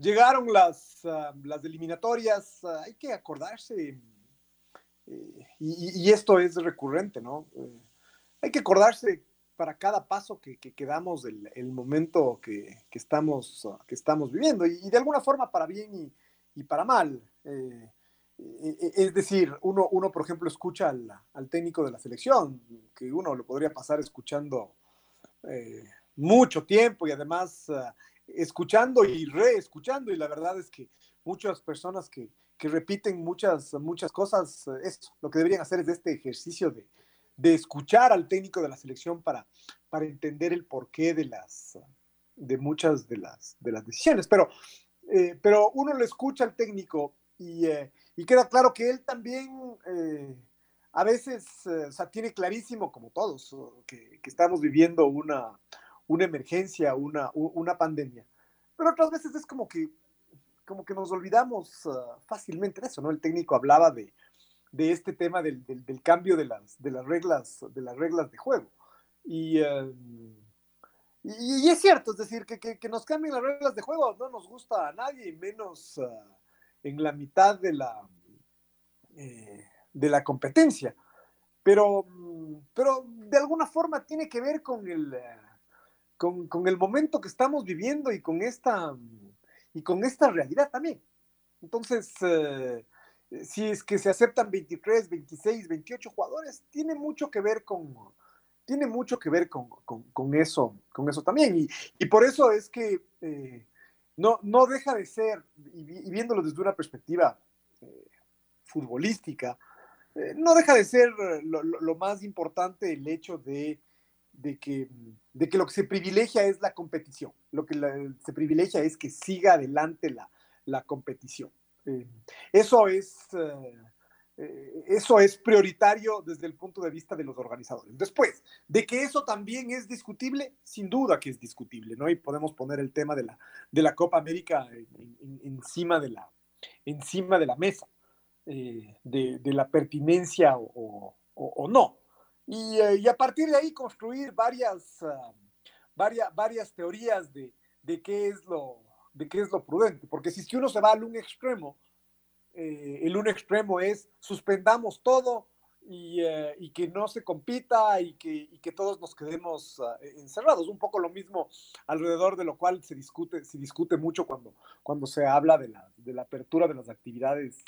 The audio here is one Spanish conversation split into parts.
llegaron las, ah, las eliminatorias, ah, hay que acordarse, eh, y, esto es recurrente, ¿no? hay que acordarse para cada paso que, que, damos del el momento que, estamos, que estamos viviendo, y, de alguna forma para bien y, para mal. Eh, eh, eh, es decir, uno, uno, por ejemplo, escucha al, técnico de la selección, que uno lo podría pasar escuchando mucho tiempo y además escuchando y reescuchando, y la verdad es que muchas personas que, que repiten muchas, muchas cosas, eso, lo que deberían hacer es este ejercicio de, de escuchar al técnico de la selección para, para entender el porqué de las de muchas de las, de las decisiones. Pero, eh, pero uno lo escucha al técnico y, eh, y queda claro que él también eh, a veces o sea, tiene clarísimo, como todos, que, que estamos viviendo una, una emergencia, una, una pandemia. Pero otras veces es como que, como que nos olvidamos fácilmente de eso, ¿no? El técnico hablaba de, de este tema del, del, cambio de las, de, las reglas, de las reglas de juego. Y, em, y, es cierto, es decir, que, que, nos cambien las reglas de juego no nos gusta a nadie, menos ah, en la mitad de la, eh, de la competencia. Pero, pero de alguna forma tiene que ver con el, con, con el momento que estamos viviendo y con esta, y con esta realidad también. Entonces, eh, si es que se aceptan 23, 26, 28 jugadores, tiene mucho que ver con, tiene mucho que ver con, eso, con eso también. Y, por eso es que eh, no, no deja de ser, y, viéndolo desde una perspectiva eh, futbolística, no deja de ser lo, más importante el hecho de, que, de que lo que se privilegia es la competición, lo que se privilegia es que siga adelante la, la competición. Eh, eso es, eh, eh, eso es prioritario desde el punto de vista de los organizadores. Después, de que eso también es discutible, sin duda que es discutible, ¿no? Y podemos poner el tema de la, de la Copa América encima, de la, encima de la mesa, de, la pertinencia o, no. Y, a partir de ahí construir varias, ah, varias, varias teorías de, de qué es lo, de qué es lo prudente, porque si uno se va al un extremo, eh, el un extremo es suspendamos todo y, eh, y, que no se compita y que, y que todos nos quedemos uh, encerrados. Un poco lo mismo alrededor de lo cual se discute, se discute mucho cuando, cuando se habla de la, de la apertura de las actividades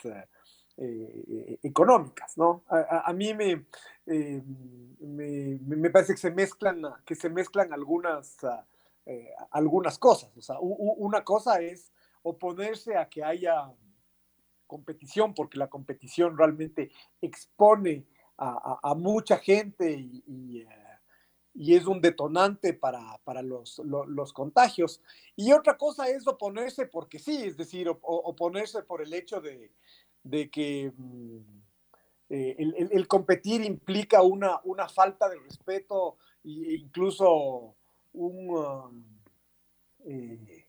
eh, económicas, ¿no? A, a mí me, me, me, parece que se mezclan, que se mezclan algunas... Eh, algunas cosas. O sea, una cosa es oponerse a que haya competición, porque la competición realmente expone a, mucha gente y, eh, y, es un detonante para, para los, los, contagios. Y otra cosa es oponerse porque sí, es decir, oponerse por el hecho de, de que mm, eh, el, el, competir implica una, una falta de respeto e incluso un, um, eh,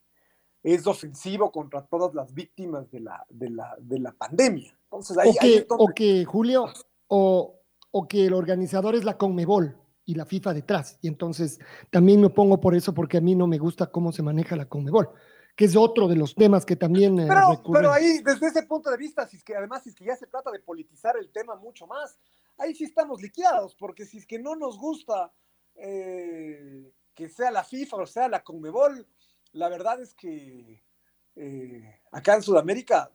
es ofensivo contra todas las víctimas de la, de la, de la pandemia. Entonces, o, que, o que, Julio, o, o, que el organizador es la Conmebol y la FIFA detrás. Y entonces también me pongo por eso porque a mí no me gusta cómo se maneja la Conmebol que es otro de los temas que también eh, pero, pero, ahí, desde ese punto de vista, si es que además si es que ya se trata de politizar el tema mucho más, ahí sí estamos liquidados, porque si es que no nos gusta eh, que sea la FIFA o sea la Conmebol, la verdad es que eh, acá en Sudamérica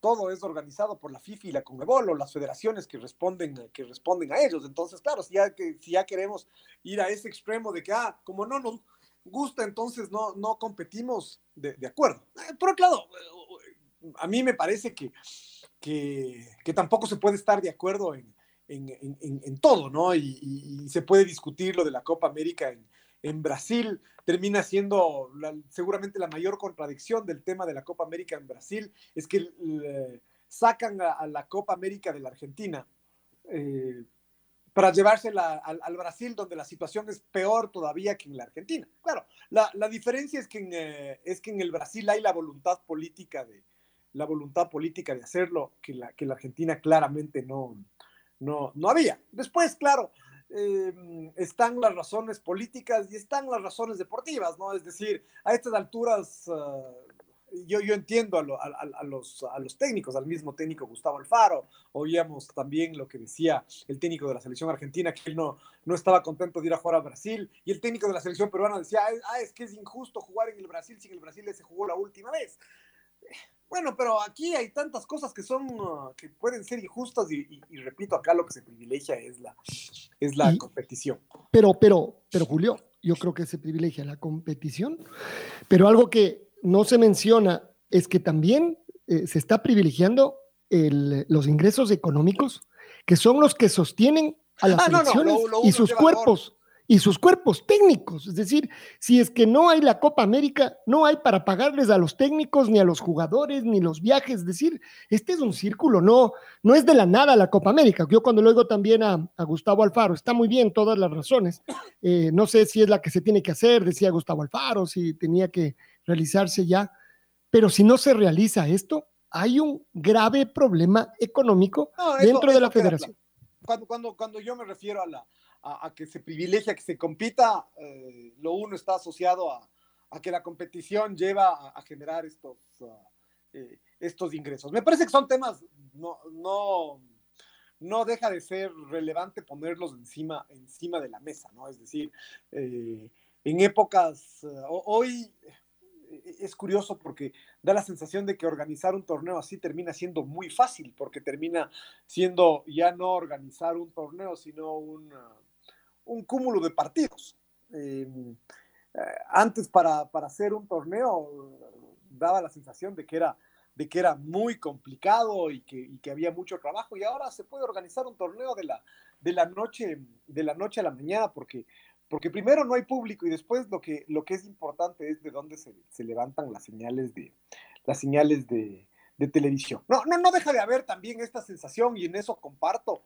todo es organizado por la FIFA y la CONMEBOL o las federaciones que responden, que responden a ellos. Entonces, claro, si ya, que, si ya queremos ir a ese extremo de que, ah, como no nos gusta, entonces no, no competimos, de, acuerdo. Eh, por otro lado, a mí me parece que, que, tampoco se puede estar de acuerdo en, en, en, todo, ¿no? Y, se puede discutir lo de la Copa América en, Brasil, termina siendo seguramente la mayor contradicción del tema de la Copa América en Brasil, es que eh, sacan a, la Copa América de la Argentina eh, para llevársela al, al, Brasil, donde la situación es peor todavía que en la Argentina. Claro, la, la diferencia es que, en, eh, es que en el Brasil hay la voluntad política de la voluntad política de hacerlo, que la, que la Argentina claramente no, no, no había. Después, claro, eh, están las razones políticas y están las razones deportivas, ¿no? Es decir, a estas alturas, uh, yo, yo entiendo a, lo, a, a, los, a los técnicos, al mismo técnico Gustavo Alfaro, oíamos también lo que decía el técnico de la selección argentina, que él no, no estaba contento de ir a jugar a Brasil, y el técnico de la selección peruana decía, ah, es que es injusto jugar en el Brasil si en el Brasil se jugó la última vez. Bueno, pero aquí hay tantas cosas que son, uh, que pueden ser injustas y, y, y, repito, acá lo que se privilegia es la, es la y, competición. Pero, pero, pero Julio, yo creo que se privilegia la competición, pero algo que no se menciona es que también eh, se está privilegiando el, los ingresos económicos, que son los que sostienen a las ah, selecciones no, no, lo, lo y sus cuerpos y sus cuerpos técnicos. Es decir, si es que no hay la Copa América, no hay para pagarles a los técnicos, ni a los jugadores, ni los viajes. Es decir, este es un círculo, no, no es de la nada la Copa América. Yo cuando lo oigo también a, a Gustavo Alfaro, está muy bien todas las razones. Eh, no sé si es la que se tiene que hacer, decía Gustavo Alfaro, si tenía que realizarse ya. Pero si no se realiza esto, hay un grave problema económico no, eso, dentro de la federación. Cuando, cuando, cuando yo me refiero a la, a, a, que se privilegia que se compita, eh, lo uno está asociado a, a, que la competición lleva a, generar estos, eh, estos ingresos. Me parece que son temas, no, no, no deja de ser relevante ponerlos encima, encima de la mesa, ¿no? Es decir, eh, en épocas, hoy es curioso porque da la sensación de que organizar un torneo así termina siendo muy fácil, porque termina siendo ya no organizar un torneo, sino un, un cúmulo de partidos. Eh, antes para, para, hacer un torneo daba la sensación de que era, de que era muy complicado y que, y que, había mucho trabajo y ahora se puede organizar un torneo de la, de la, noche, de la noche a la mañana porque, porque primero no hay público y después lo que, lo que es importante es de dónde se, se levantan las señales de, las señales de, de televisión. No, no, no deja de haber también esta sensación y en eso comparto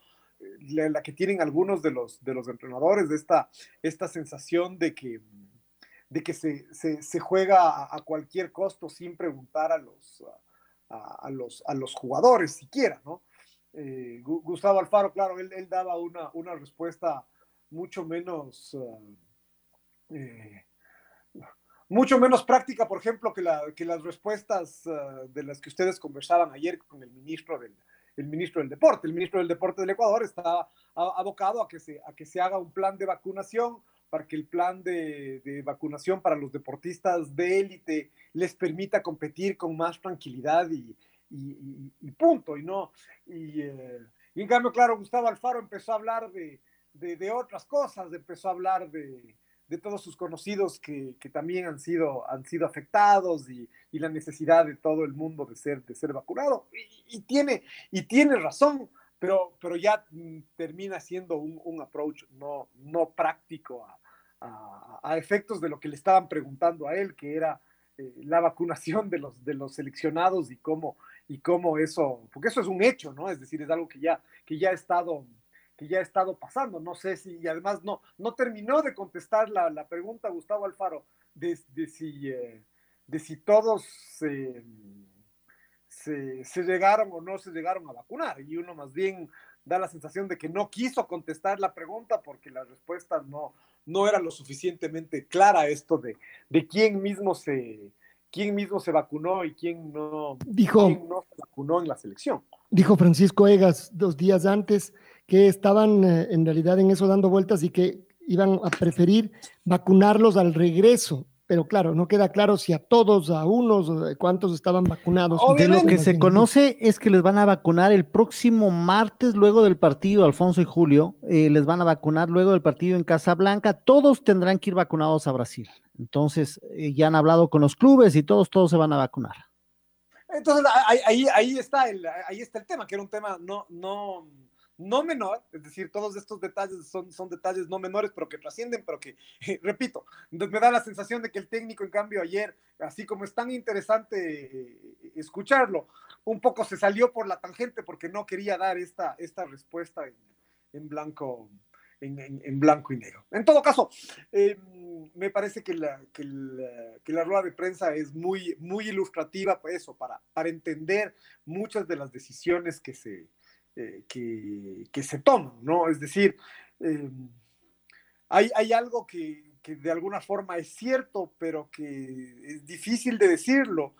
la, que tienen algunos de los, de los entrenadores, de esta, esta sensación de que, de que se, se, juega a, cualquier costo sin preguntar a los, a, los, a los jugadores siquiera, ¿no? Eh, Gustavo Alfaro, claro, él, él daba una, una, respuesta mucho menos... Eh, mucho menos práctica, por ejemplo, que, la, que las respuestas uh, de las que ustedes conversaban ayer con el ministro del, el ministro del Deporte. El ministro del Deporte del Ecuador está abocado a que se, a que se haga un plan de vacunación para que el plan de, de vacunación para los deportistas de élite les permita competir con más tranquilidad y, y, y punto. Y, no, y, eh, en cambio, claro, Gustavo Alfaro empezó a hablar de, de, de otras cosas, empezó a hablar de, de todos sus conocidos que, que, también han sido, han sido afectados y, y, la necesidad de todo el mundo de ser, de ser vacunado. Y, tiene, y tiene razón, pero, pero ya termina siendo un, un approach no, no práctico a, a, a, efectos de lo que le estaban preguntando a él, que era eh, la vacunación de los, de los seleccionados y cómo, y cómo eso, porque eso es un hecho, ¿no? Es decir, es algo que ya, que ya ha estado que ya ha estado pasando. No sé si, y además no, no terminó de contestar la, la pregunta Gustavo Alfaro de, de si, eh, de si todos eh, se, se, llegaron o no se llegaron a vacunar. Y uno más bien da la sensación de que no quiso contestar la pregunta porque la respuesta no, no era lo suficientemente clara esto de, de quién mismo se quién mismo se vacunó y quién no, dijo, quién no se vacunó en la selección. Dijo Francisco Egas dos días antes que estaban eh, en realidad en eso dando vueltas y que iban a preferir vacunarlos al regreso. pero claro, no queda claro si a todos, a unos, cuántos estaban vacunados. De lo que se conoce es que les van a vacunar el próximo martes, luego del partido, Alfonso y Julio, eh, les van a vacunar luego del partido en Casablanca, todos tendrán que ir vacunados a Brasil. Entonces, eh, ya han hablado con los clubes y todos, todos se van a vacunar. Entonces, ahí, ahí, está el, ahí está el tema, que era un tema no, no, no menor, es decir, todos estos detalles son, son detalles no menores, pero que trascienden, pero que, repito, me da la sensación de que el técnico, en cambio, ayer, así como es tan interesante eh, escucharlo, un poco se salió por la tangente porque no quería dar esta, esta respuesta en, blanco. En, blanco y negro. En todo caso, eh, me parece que la, que, la, rueda de prensa es muy, muy ilustrativa, pues eso, para, para entender muchas de las decisiones que se, eh, que, se toman, ¿no? Es decir, eh, hay, hay, algo que, que, de alguna forma es cierto, pero que es difícil de decirlo,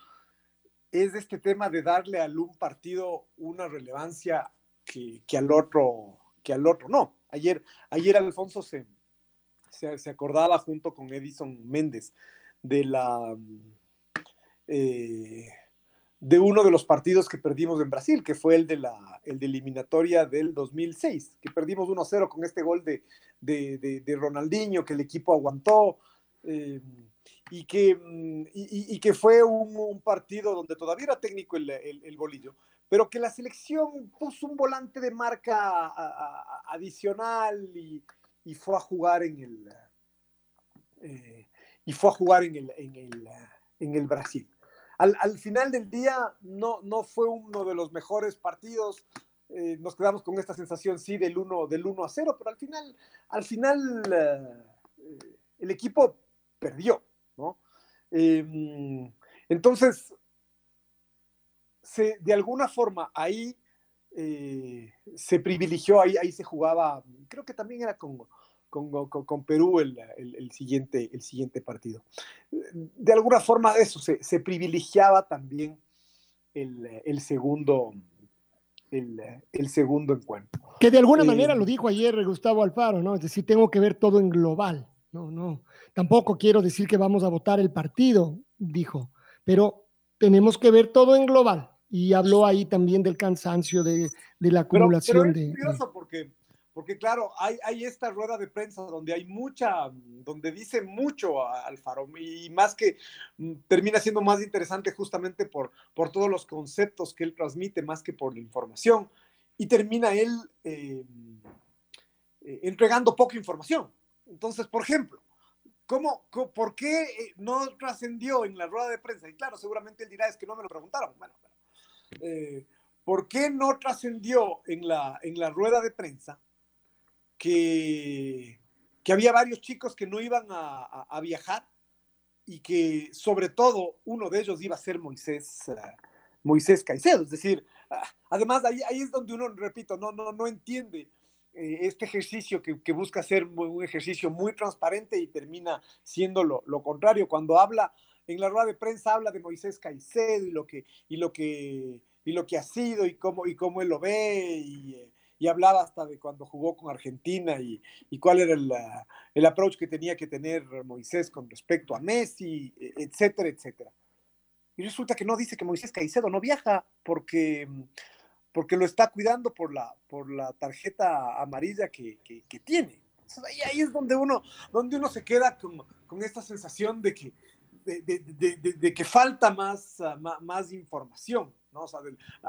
es este tema de darle a un partido una relevancia que, que, al otro que al otro no. Ayer, ayer Alfonso se, se, acordaba junto con Edison Méndez de la... Eh, de uno de los partidos que perdimos en Brasil, que fue el de la el de eliminatoria del 2006, que perdimos 1-0 con este gol de, de, Ronaldinho, que el equipo aguantó, eh, y, que, mm, y, que fue un, partido donde todavía era técnico el, el, bolillo, pero que la selección puso un volante de marca adicional y, fue a jugar en el... Eh, y fue a jugar en el, en el, en el Brasil al, final del día no, no fue uno de los mejores partidos. Eh, nos quedamos con esta sensación, sí, del 1 del uno a 0, pero al final, al final eh, el equipo perdió, ¿no? Em, entonces, de alguna forma ahí eh, se privilegió, ahí, ahí se jugaba, creo que también era con, con, Perú el, siguiente, el siguiente partido. De alguna forma eso, se, privilegiaba también el, segundo, el, segundo encuentro. Que de alguna manera eh, lo dijo ayer Gustavo Alfaro, ¿no? Es decir, tengo que ver todo en global. No, no. Tampoco quiero decir que vamos a votar el partido, dijo, pero tenemos que ver todo en global. Y habló ahí también del cansancio, de, la acumulación de. porque porque claro, hay, hay, esta rueda de prensa donde hay mucha, donde dice mucho Alfaro y más que mm, termina siendo más interesante justamente por, por todos los conceptos que él transmite más que por la información y termina él eh, eh, entregando poca información. Entonces, por ejemplo, ¿cómo, ¿por qué eh, no trascendió en la rueda de prensa? Y claro, seguramente él dirá, es que no me lo preguntaron. Bueno, ¿por qué no trascendió en la, en la rueda de prensa? Que, había varios chicos que no iban a, viajar y que sobre todo uno de ellos iba a ser Moisés, uh, Moisés Caicedo. Es decir, ah, además ahí, ahí es donde uno, repito, no, no, no entiende eh, este ejercicio que, que, busca ser un ejercicio muy transparente y termina siendo lo, lo, contrario. Cuando habla en la rueda de prensa, habla de Moisés Caicedo y lo que, y lo que, y lo que ha sido y cómo, y cómo él lo ve. Eh, y hablaba hasta de cuando jugó con Argentina y, y cuál era el, el, approach que tenía que tener Moisés con respecto a Messi, e, etcétera, etcétera. Y resulta que no dice que Moisés Caicedo no viaja porque, porque lo está cuidando por la, por la tarjeta amarilla que, que, tiene. ahí, ahí, es donde uno, donde uno se queda con, con esta sensación de que, de, de, de, de que falta más, más, más información. ¿No?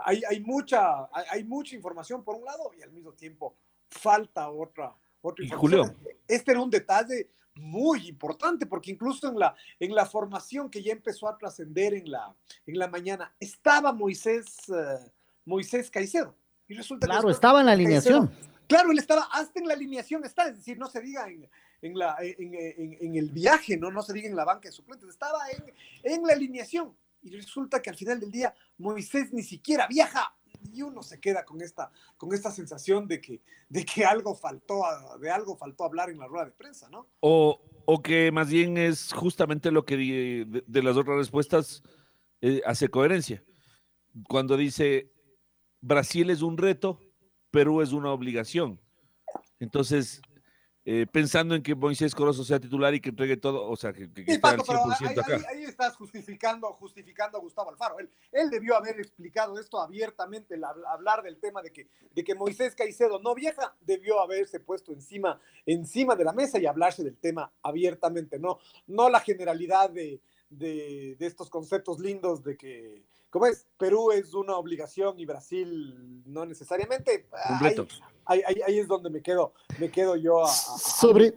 hay, hay, mucha, hay, mucha información por un lado y al mismo tiempo falta otra, otra información. Este era un detalle muy importante porque incluso en la, en la formación que ya empezó a trascender en la, en la mañana estaba Moisés, eh, Moisés Caicedo. Y resulta claro, estaba en la alineación. claro, él estaba, hasta en la alineación está, es decir, no se diga en, en, la, en, en, el viaje, ¿no? no se diga en la banca de suplentes, estaba en, la alineación y resulta que al final del día Moisés ni siquiera viaja y uno se queda con esta, con esta sensación de que, de que algo faltó, de algo faltó hablar en la rueda de prensa, ¿no? O, o que más bien es justamente lo que de, las otras respuestas eh, hace coherencia. Cuando dice Brasil es un reto, Perú es una obligación. Entonces, eh, pensando en que Moisés Corozo sea titular y que entregue todo, o sea, que, que, sí, Paco, pero ahí, acá. Ahí, ahí, estás justificando, justificando a Gustavo Alfaro. Él, él debió haber explicado esto abiertamente, la, hablar del tema de que, de que Moisés Caicedo no viaja, debió haberse puesto encima, encima de la mesa y hablarse del tema abiertamente, no, no la generalidad de, de, de estos conceptos lindos de que ¿Cómo es? Perú es una obligación y Brasil no necesariamente. Completo. Ahí, ahí, ahí, es donde me quedo, me quedo yo a, Sobre,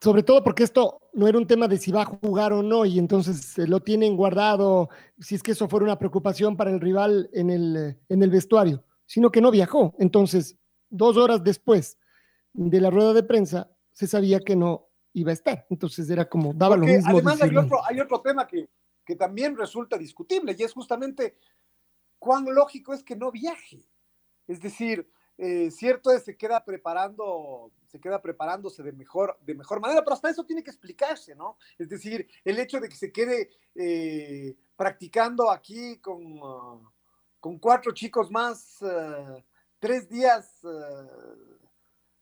sobre todo porque esto no era un tema de si va a jugar o no, y entonces lo tienen guardado, si es que eso fuera una preocupación para el rival en el, en el vestuario, sino que no viajó. Entonces, dos horas después de la rueda de prensa, se sabía que no iba a estar. Entonces era como, daba lo mismo. Además, hay otro, hay otro tema que, que también resulta discutible y es justamente cuán lógico es que no viaje. Es decir, eh, cierto es se queda preparando, se queda preparándose de mejor, de mejor manera, pero hasta eso tiene que explicarse, ¿no? Es decir, el hecho de que se quede eh, practicando aquí con, uh, con cuatro chicos más, uh, tres días uh,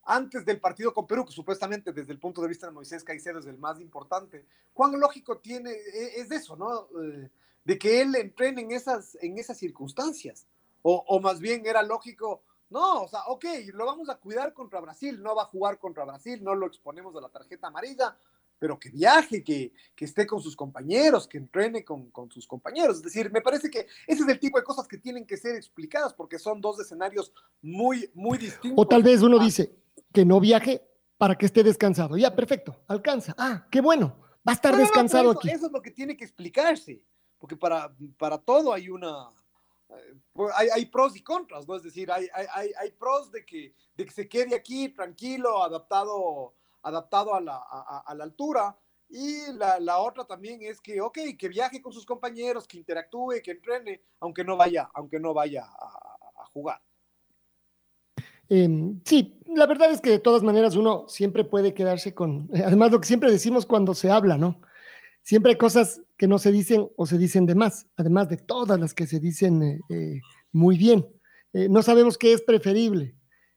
antes del partido con Perú, que supuestamente desde el punto de vista de Moisés Caicedo es el más importante, ¿cuán lógico tiene, e, es eso, ¿no? Eh, de que él entrene en esas, en esas circunstancias. O, o, más bien era lógico, no, o sea, ok, lo vamos a cuidar contra Brasil, no va a jugar contra Brasil, no lo exponemos a la tarjeta amarilla, pero que viaje, que, que esté con sus compañeros, que entrene con, con, sus compañeros. Es decir, me parece que ese es el tipo de cosas que tienen que ser explicadas porque son dos escenarios muy, muy distintos. O tal vez uno dice, que no viaje para que esté descansado. Ya, perfecto, alcanza. Ah, qué bueno, va a estar no, descansado no, aquí. Eso es lo que tiene que explicarse, porque para, para todo hay una... Eh, hay, hay, pros y contras, ¿no? Es decir, hay, hay, hay pros de que, de que se quede aquí tranquilo, adaptado, adaptado a, la, a, a la altura, y la, la, otra también es que, ok, que viaje con sus compañeros, que interactúe, que entrene, aunque no vaya, aunque no vaya a, a jugar. Eh, sí, la verdad es que de todas maneras uno siempre puede quedarse con, además lo que siempre decimos cuando se habla, ¿no? Siempre hay cosas que no se dicen o se dicen de más, además de todas las que se dicen eh, eh, muy bien. Eh, no sabemos qué es preferible,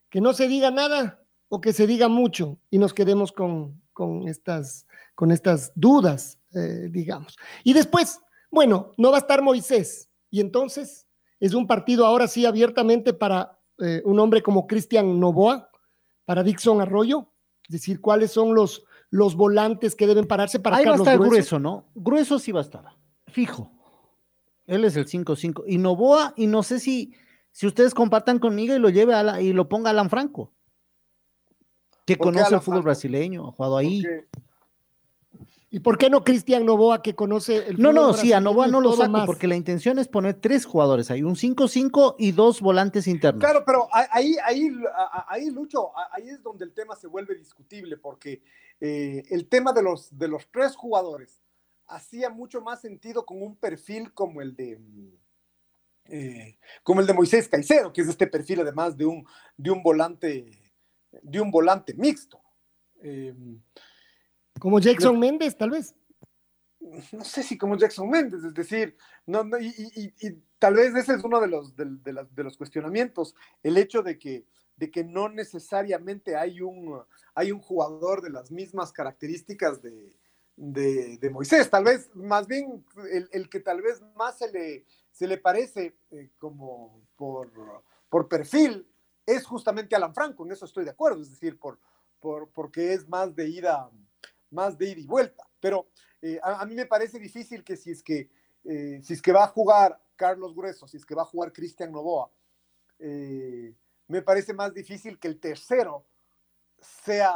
que no se diga nada o que se diga mucho y nos quedemos con, con estas, con estas dudas, eh, digamos. Y después, bueno, no va a estar Moisés y entonces es un partido ahora sí abiertamente para eh, un hombre como Cristian Novoa para Dixon Arroyo? Es decir, ¿cuáles son los, los volantes que deben pararse para Ahí Carlos va a estar Grueso? grueso, ¿no? Grueso sí va a estar, fijo. Él es el 5-5. Y Novoa, y no sé si, si ustedes compartan conmigo y lo lleve a la, y lo ponga Alan Franco, que conoce el fútbol Franco? brasileño, ha jugado ahí. Porque... ¿Y por qué no Cristian Novoa que conoce el No, no, sí, a Novoa no lo saco más? porque la intención es poner tres jugadores ahí, un 5-5 y dos volantes internos. Claro, pero ahí, ahí, ahí, Lucho, ahí es donde el tema se vuelve discutible, porque eh, el tema de los, de los tres jugadores hacía mucho más sentido con un perfil como el de eh, como el de Moisés Caicedo, que es este perfil además de un, de un volante de un volante mixto. Eh, como Jackson no, Méndez, tal vez. No sé si como Jackson Méndez, es decir, no, no y, y, y, tal vez ese es uno de los, de, de, la, de, los cuestionamientos, el hecho de que, de que no necesariamente hay un, hay un jugador de las mismas características de, de Moisés, tal vez más bien el, el, que tal vez más se le, se le parece eh, como por, por perfil es justamente Alan Franco, en eso estoy de acuerdo, es decir, por, por, porque es más de ida más de ida y vuelta. Pero eh, a, mí me parece difícil que si es que, eh, si es que va a jugar Carlos Grueso, si es que va a jugar Cristian Novoa, eh, me parece más difícil que el tercero sea,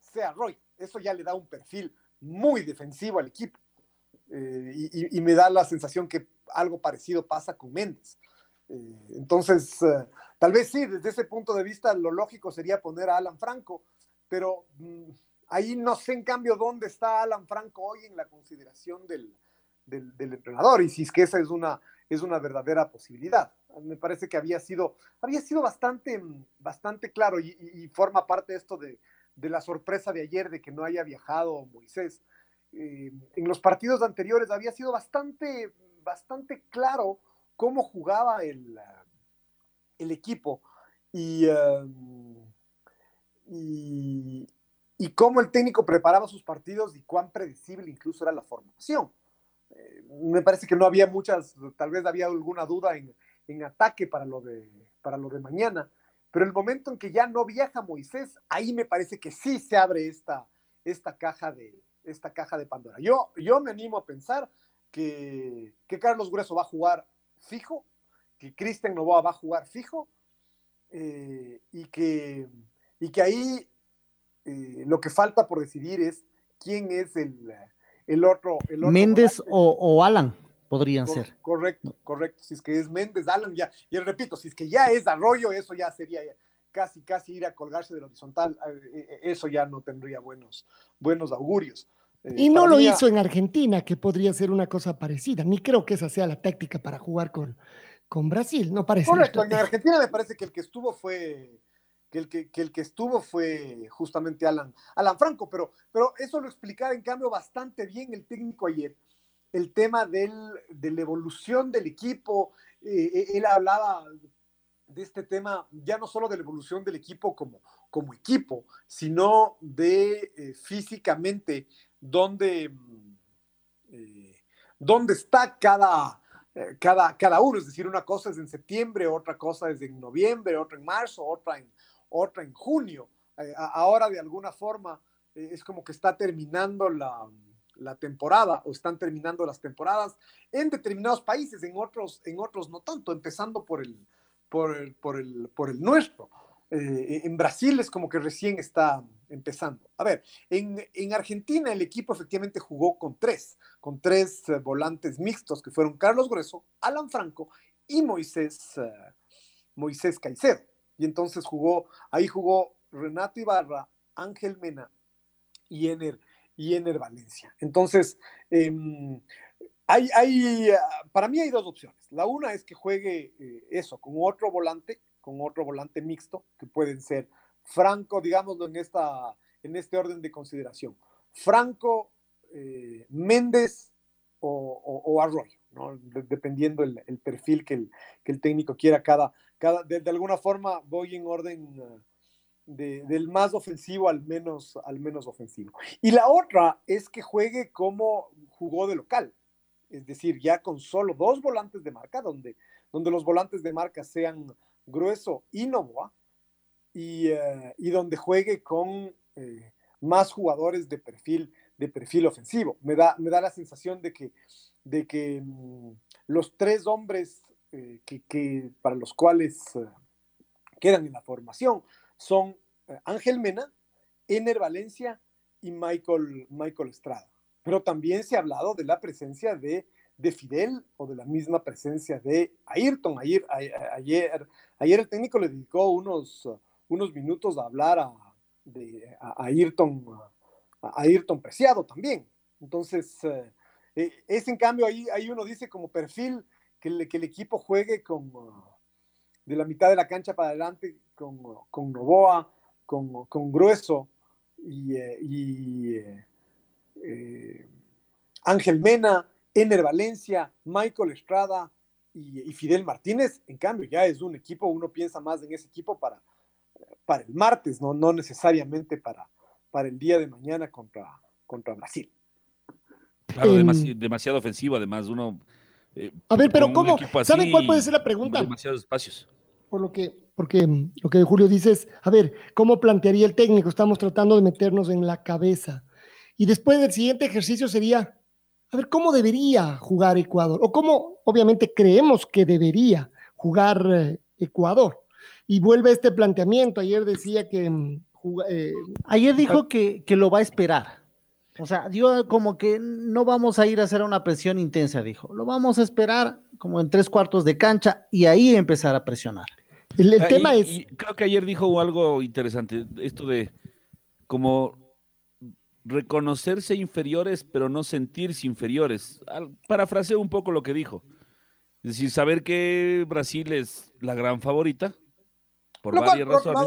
sea Roy. Eso ya le da un perfil muy defensivo al equipo. Y, y, me da la sensación que algo parecido pasa con Méndez. entonces, tal vez sí, desde ese punto de vista, lo lógico sería poner a Alan Franco, pero mm, Ahí no sé en cambio dónde está Alan Franco hoy en la consideración del, del, entrenador y si es que esa es una, es una verdadera posibilidad. Me parece que había sido, había sido bastante, bastante claro y, forma parte esto de, de, la sorpresa de ayer de que no haya viajado Moisés. Eh, en los partidos anteriores había sido bastante, bastante claro cómo jugaba el, el equipo y, um, y, y cómo el técnico preparaba sus partidos y cuán predecible incluso era la formación. Eh, me parece que no había muchas, tal vez había alguna duda en, en ataque para lo, de, para lo de mañana, pero el momento en que ya no viaja Moisés, ahí me parece que sí se abre esta, esta, caja, de, esta caja de Pandora. Yo, yo me animo a pensar que, que Carlos Grueso va a jugar fijo, que Cristian Novoa va a jugar fijo, eh, y, que, y que ahí eh, lo que falta por decidir es quién es el, el otro. El Méndez o, Alan podrían ser. Correcto, correcto. Si es que es Méndez, Alan, ya. Y repito, si es que ya es Arroyo, eso ya sería casi, casi ir a colgarse del horizontal. Eh, eso ya no tendría buenos, buenos augurios. Y no lo hizo en Argentina, que podría ser una cosa parecida. Ni creo que esa sea la táctica para jugar con, con Brasil, no parece. Correcto, en Argentina me parece que el que estuvo fue que el que, el que estuvo fue justamente Alan, Alan Franco, pero, pero eso lo explicaba en cambio bastante bien el técnico ayer, el tema del, de la evolución del equipo, eh, eh, él hablaba de este tema ya no solo de la evolución del equipo como, como equipo, sino de eh, físicamente dónde, dónde está cada, cada, cada uno, es decir, una cosa es en septiembre, otra cosa es en noviembre, otra en marzo, otra en, otra en junio. Eh, ahora de alguna forma eh, es como que está terminando la, temporada o están terminando las temporadas en determinados países, en otros, en otros no tanto, empezando por el, por el, por el, por el nuestro. Eh, en Brasil es como que recién está empezando. A ver, en, en, Argentina el equipo efectivamente jugó con tres, con tres volantes mixtos que fueron Carlos Grueso, Alan Franco y Moisés, Moisés Caicedo y entonces jugó, ahí jugó Renato Ibarra, Ángel Mena y Ener, y Ener Valencia. Entonces, em, hay, hay, para mí hay dos opciones. La una es que juegue eh, eso, con otro volante, con otro volante mixto, que pueden ser Franco, digámoslo en, esta, en este orden de consideración. Franco, eh, Méndez o, Arroyo, dependiendo el, perfil que el, que el técnico quiera cada, de, alguna forma voy en orden uh, del más ofensivo al menos, al menos ofensivo. Y la otra es que juegue como jugó de local, es decir, ya con solo dos volantes de marca, donde, donde los volantes de marca sean Grueso y Novoa, y, uh, y donde juegue con eh, más jugadores de perfil, de perfil ofensivo. Me da, me da la sensación de que, de que mm, los tres hombres eh, que, para los cuales eh, quedan en la formación son eh, Ángel Mena, Ener Valencia y Michael, Michael Estrada. Pero también se ha hablado de la presencia de, de Fidel o de la misma presencia de Ayrton. Ayer, ayer, ayer el técnico le dedicó unos, unos minutos a hablar a, de, a, Ayrton, a Ayrton Preciado también. Entonces, es en cambio ahí, ahí uno dice como perfil que el, equipo juegue con, de la mitad de la cancha para adelante con, con Novoa, con, con, Grueso y, eh, eh, eh, Ángel Mena, Ener Valencia, Michael Estrada y, Fidel Martínez. En cambio, ya es un equipo, uno piensa más en ese equipo para, para el martes, no, no necesariamente para, para el día de mañana contra, contra Brasil. Claro, demasiado ofensivo, además, uno eh, a ver, pero ¿cómo? ¿Saben cuál puede ser la pregunta? Demasiados espacios. Por lo que, porque lo que Julio dice es, a ver, ¿cómo plantearía el técnico? Estamos tratando de meternos en la cabeza. Y después del siguiente ejercicio sería, a ver, ¿cómo debería jugar Ecuador? O cómo, obviamente, creemos que debería jugar eh, Ecuador. Y vuelve este planteamiento. Ayer decía que... Mm, eh, Ayer dijo que, que lo va a esperar o sea, dio como que no vamos a ir a hacer una presión intensa, dijo. Lo vamos a esperar como en tres cuartos de cancha y ahí empezar a presionar. El, ah, tema es. creo que ayer dijo algo interesante, esto de como reconocerse inferiores, pero no sentirse inferiores. Parafraseo un poco lo que dijo. Es decir, saber que Brasil es la gran favorita, por varias razones.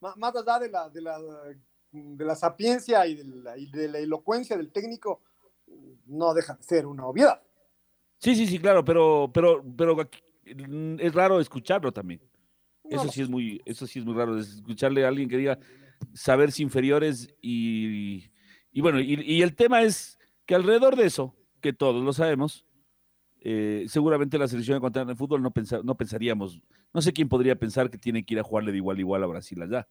más allá de la, de la de la sapiencia y de la, elocuencia del técnico no deja de ser una obviedad. Sí, sí, sí, claro, pero, pero, pero es raro escucharlo también. Eso sí es muy, eso sí es muy raro, escucharle a alguien que diga, saberse inferiores y, y bueno, y, y, el tema es que alrededor de eso, que todos lo sabemos, eh, seguramente la selección ecuatoriana de fútbol no, pensa, no pensaríamos, no sé quién podría pensar que tiene que ir a jugarle de igual a igual a Brasil allá,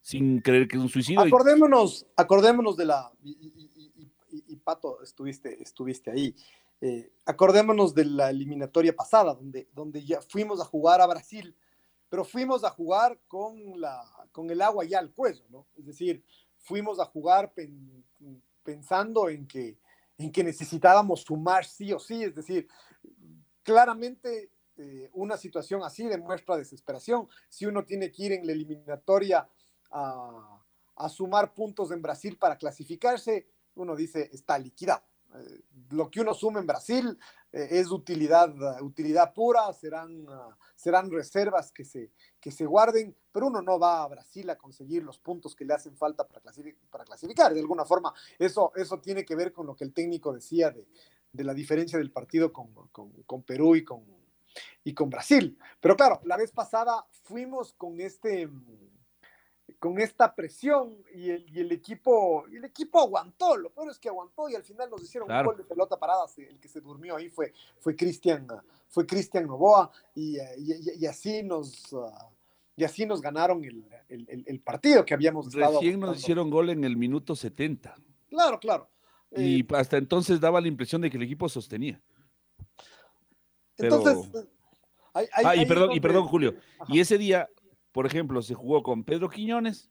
sin creer que es un suicidio. Acordémonos, acordémonos de la, y, y, y Pato, estuviste, estuviste ahí, eh, acordémonos de la eliminatoria pasada, donde, donde ya fuimos a jugar a Brasil, pero fuimos a jugar con, la, con el agua ya al cuello, ¿no? Es decir, fuimos a jugar pen, pensando en que, en que necesitábamos sumar sí o sí, es decir, claramente eh, una situación así demuestra desesperación. Si uno tiene que ir en la eliminatoria a, sumar puntos en Brasil para clasificarse, uno dice está liquidado. Eh, lo que uno suma en Brasil eh, es utilidad, utilidad pura, serán, uh, serán reservas que se, que se guarden, pero uno no va a Brasil a conseguir los puntos que le hacen falta para, clasific para clasificar. De alguna forma, eso, eso tiene que ver con lo que el técnico decía de, de la diferencia del partido con, con, con Perú y con, y con Brasil. Pero claro, la vez pasada fuimos con este con esta presión y el, y el, equipo el equipo aguantó, lo peor es que aguantó y al final nos hicieron claro. un gol de pelota parada, el que se durmió ahí fue fue Cristian fue Cristian Novoa y, y, y, así nos uh, y así nos ganaron el, el, el partido que habíamos Recién estado nos hicieron gol en el minuto 70. Claro, claro. Y eh, hasta entonces daba la impresión de que el equipo sostenía. Pero... Entonces, hay, hay, ah, y perdón, donde... y perdón, Julio. Ajá. Y ese día por ejemplo, se jugó con Pedro Quiñones,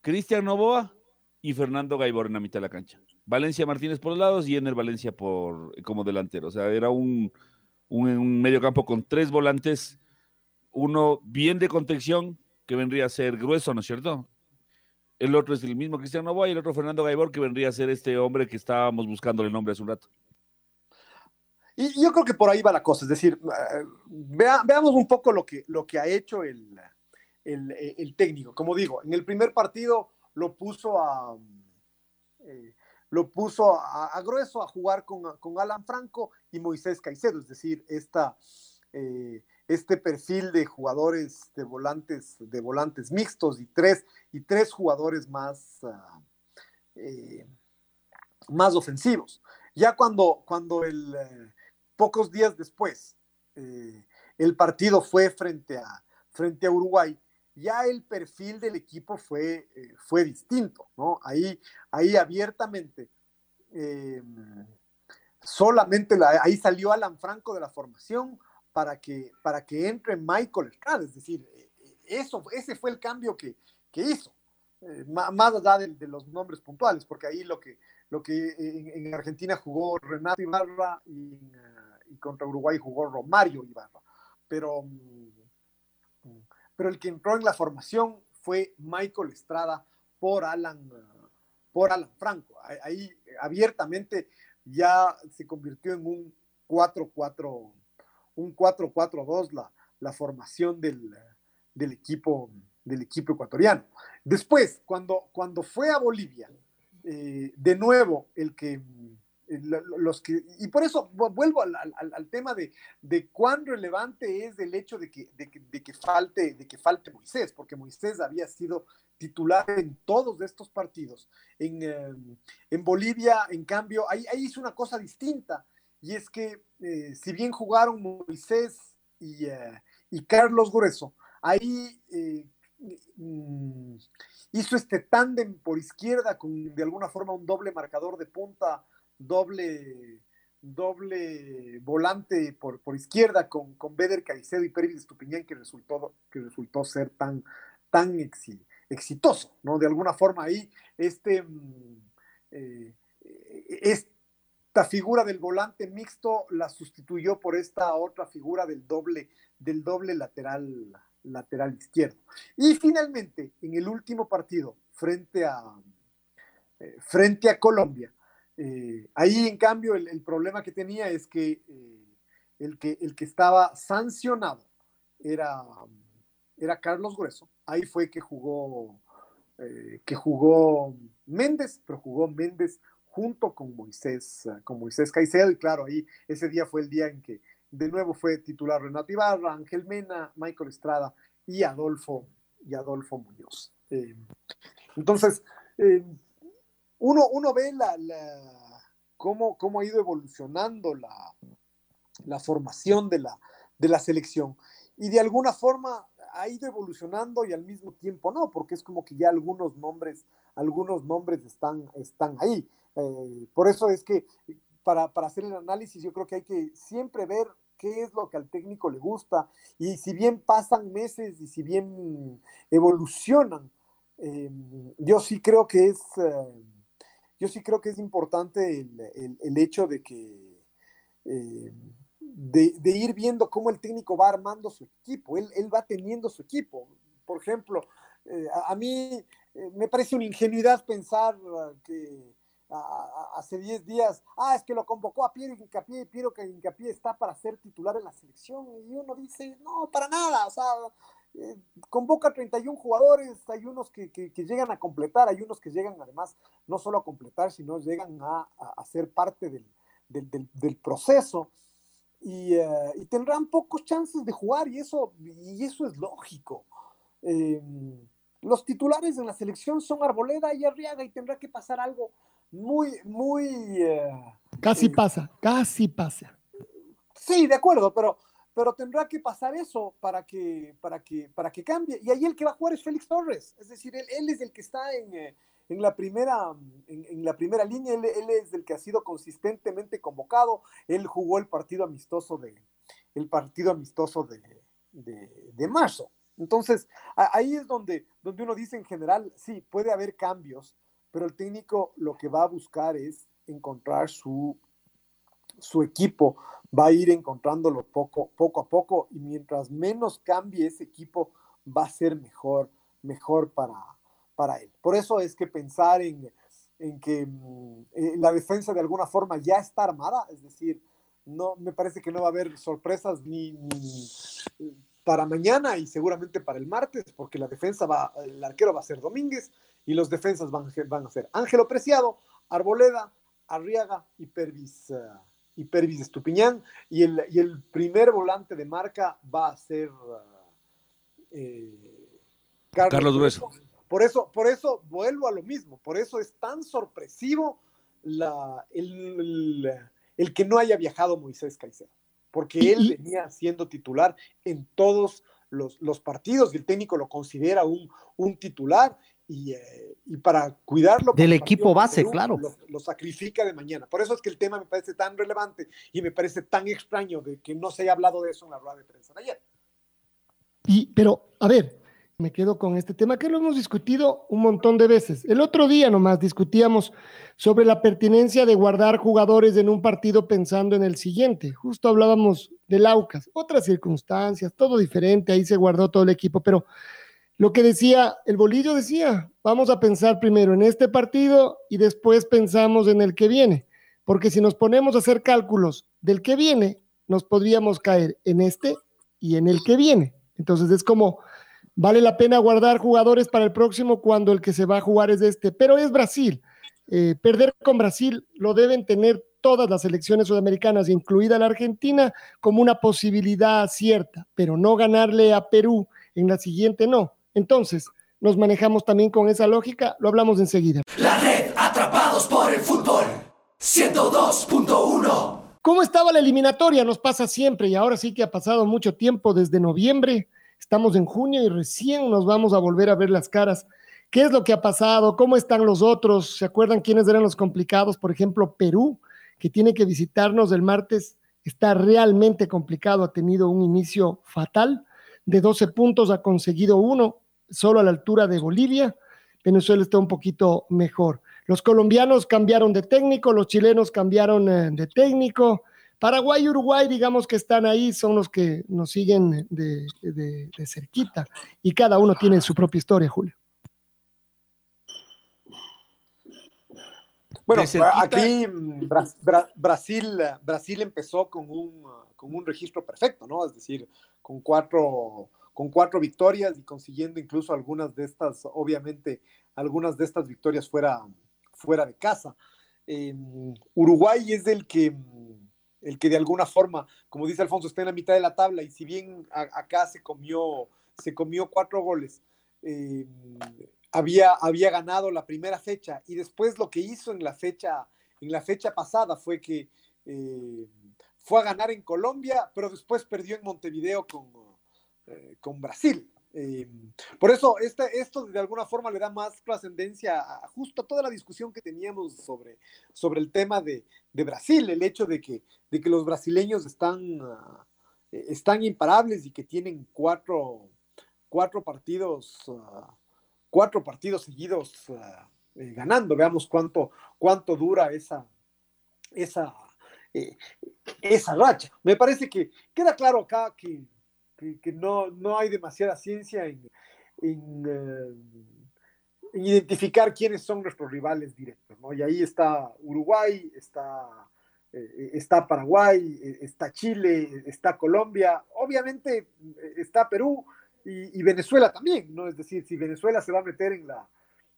Cristian Novoa y Fernando Gaibor en la mitad de la cancha. Valencia Martínez por los lados y Ener Valencia por, como delantero. O sea, era un, un, medio campo con tres volantes, uno bien de contención, que vendría a ser grueso, ¿no es cierto? El otro es el mismo Cristian Novoa y el otro Fernando Gaibor, que vendría a ser este hombre que estábamos buscando el nombre hace un rato. Y yo creo que por ahí va la cosa, es decir, eh, vea, veamos un poco lo que, lo que ha hecho el, el, eh, el, técnico. Como digo, en el primer partido lo puso a, eh, lo puso a, grueso a jugar con, con, Alan Franco y Moisés Caicedo, es decir, esta, eh, este perfil de jugadores de volantes, de volantes mixtos y tres, y tres jugadores más, eh, más ofensivos. Ya cuando, cuando el, pocos días después el partido fue frente a, frente a Uruguay, ya el perfil del equipo fue, eh, fue distinto, ¿no? Ahí, ahí abiertamente, eh, solamente la, ahí salió Alan Franco de la formación para que, para que entre Michael Estrada, es decir, eh, eso, ese fue el cambio que, que hizo, más allá de, los nombres puntuales, porque ahí lo que, lo que en, en Argentina jugó Renato Ibarra y, contra Uruguay jugó Romario Ibarra, pero... Um, pero el que entró en la formación fue Michael Estrada por Alan, por Alan Franco. Ahí abiertamente ya se convirtió en un 4-4, un 4-4-2 la, la formación del, del, equipo, del equipo ecuatoriano. Después, cuando, cuando fue a Bolivia, eh, de nuevo el que los que, y por eso vuelvo al, al, al tema de, de, cuán relevante es el hecho de que, de, de que, falte, de que falte Moisés, porque Moisés había sido titular en todos estos partidos. En, eh, en Bolivia, en cambio, ahí, ahí, hizo una cosa distinta, y es que eh, si bien jugaron Moisés y, eh, y Carlos Grueso, ahí eh, mm, hizo este tándem por izquierda con de alguna forma un doble marcador de punta doble, doble volante por, por izquierda con, con Beder Caicedo y Pérez Estupiñán que resultó, que resultó ser tan, tan exitoso, ¿no? De alguna forma ahí, este, mm, eh, esta figura del volante mixto la sustituyó por esta otra figura del doble, del doble lateral, lateral izquierdo. Y finalmente, en el último partido, frente a, eh, frente a Colombia, eh, ahí, en cambio, el, problema que tenía es que, eh, el que el que estaba sancionado era, era Carlos Grueso. Ahí fue que jugó, eh, que jugó Méndez, pero jugó Méndez junto con Moisés, con Moisés Caicedo. Y claro, ahí ese día fue el día en que de nuevo fue titular Renato Ibarra, Ángel Mena, Michael Estrada y Adolfo, y Adolfo Muñoz. Eh, entonces, uno, uno ve la, cómo, cómo, ha ido evolucionando la, la formación de la, de la selección. Y de alguna forma ha ido evolucionando y al mismo tiempo no, porque es como que ya algunos nombres, algunos nombres están, están ahí. Eh, por eso es que para, para, hacer el análisis yo creo que hay que siempre ver qué es lo que al técnico le gusta y si bien pasan meses y si bien evolucionan, eh, yo sí creo que es, eh, yo sí creo que es importante el, el, hecho de que de, ir viendo cómo el técnico va armando su equipo, él, él va teniendo su equipo. Por ejemplo, eh, a, mí eh, me parece una ingenuidad pensar que hace 10 días, ah, es que lo convocó a Piero Incapié Piero que Incapié está para ser titular en la selección. Y uno dice, no, para nada, o sea, eh, convoca 31 jugadores, hay unos que, que, llegan a completar, hay unos que llegan además no solo a completar, sino llegan a, a, ser parte del, del, del, del proceso. Eh, y, tendrán pocos chances de jugar y eso, y eso es lógico. Eh, los titulares en la selección son Arboleda y Arriaga y tendrá que pasar algo muy, muy... Eh, casi pasa, casi pasa. Sí, de acuerdo, pero, pero tendrá que pasar eso para que, para, que, para que cambie. Y ahí el que va a jugar es Félix Torres, es decir, él, es el que está en en la primera, en, la primera línea, él, es el que ha sido consistentemente convocado, él jugó el partido amistoso de, el partido amistoso de, de, marzo. Entonces, ahí es donde, donde uno dice en general, sí, puede haber cambios, pero el técnico lo que va a buscar es encontrar su, su equipo, va a ir encontrándolo poco, poco a poco y mientras menos cambie ese equipo, va a ser mejor, mejor para, para él. Por eso es que pensar en, que mm, eh, la defensa de alguna forma ya está armada, es decir, no me parece que no va a haber sorpresas ni, para mañana y seguramente para el martes, porque la defensa va, el arquero va a ser Domínguez y los defensas van, van a ser Ángelo Preciado, Arboleda, Arriaga y Pervis, uh, y Pervis Estupiñán, y el, y el primer volante de marca va a ser eh, Carlos, Carlos por eso, por eso vuelvo a lo mismo, por eso es tan sorpresivo la, el, el, que no haya viajado Moisés Caicedo, porque él venía siendo titular en todos los, los partidos y el técnico lo considera un, un titular y, eh, y, para cuidarlo. Del equipo base, claro. Lo, lo, sacrifica de mañana. Por eso es que el tema me parece tan relevante y me parece tan extraño de que no se haya hablado de eso en la rueda de prensa de ayer. Y, pero, a ver, me quedo con este tema que lo hemos discutido un montón de veces. El otro día nomás discutíamos sobre la pertinencia de guardar jugadores en un partido pensando en el siguiente. Justo hablábamos del Aucas, otras circunstancias, todo diferente, ahí se guardó todo el equipo, pero lo que decía, el bolillo decía, vamos a pensar primero en este partido y después pensamos en el que viene, porque si nos ponemos a hacer cálculos del que viene, nos podríamos caer en este y en el que viene. Entonces es como Vale la pena guardar jugadores para el próximo cuando el que se va a jugar es este, pero es Brasil. Eh, perder con Brasil lo deben tener todas las selecciones sudamericanas, incluida la Argentina, como una posibilidad cierta, pero no ganarle a Perú en la siguiente no. Entonces, nos manejamos también con esa lógica, lo hablamos enseguida. La red Atrapados por el Fútbol 102.1. ¿Cómo estaba la eliminatoria? Nos pasa siempre y ahora sí que ha pasado mucho tiempo desde noviembre Estamos en junio y recién nos vamos a volver a ver las caras. ¿Qué es lo que ha pasado? ¿Cómo están los otros? ¿Se acuerdan quiénes eran los complicados? Por ejemplo, Perú, que tiene que visitarnos el martes, está realmente complicado, ha tenido un inicio fatal. De 12 puntos ha conseguido uno, solo a la altura de Bolivia. Venezuela está un poquito mejor. Los colombianos cambiaron de técnico, los chilenos cambiaron eh, de técnico. Paraguay y Uruguay, digamos que están ahí, son los que nos siguen de, cerquita y cada uno tiene su propia historia, Julio. Bueno, aquí Brasil, Brasil empezó con un, con un registro perfecto, ¿no? Es decir, con cuatro, con cuatro victorias y consiguiendo incluso algunas de estas, obviamente, algunas de estas victorias fuera, fuera de casa. Uruguay es el que el que de alguna forma, como dice Alfonso, está en la mitad de la tabla y si bien acá se comió, se comió cuatro goles, eh, había, había ganado la primera fecha y después lo que hizo en la fecha, en la fecha pasada fue que eh, fue a ganar en Colombia, pero después perdió en Montevideo con, eh, con Brasil. Eh, por eso este, esto de alguna forma le da más trascendencia a justo a toda la discusión que teníamos sobre, sobre el tema de, de Brasil, el hecho de que, de que los brasileños están, uh, están imparables y que tienen cuatro, cuatro partidos, uh, cuatro partidos seguidos eh, ganando. Veamos cuánto, cuánto dura esa, esa, eh, esa racha. Me parece que queda claro acá que que, no, no, hay demasiada ciencia en, eh, en, identificar quiénes son nuestros rivales directos, ¿no? Y ahí está Uruguay, está, eh, está Paraguay, eh, está Chile, está Colombia, obviamente está Perú y, Venezuela también, ¿no? Es decir, si Venezuela se va a meter en la,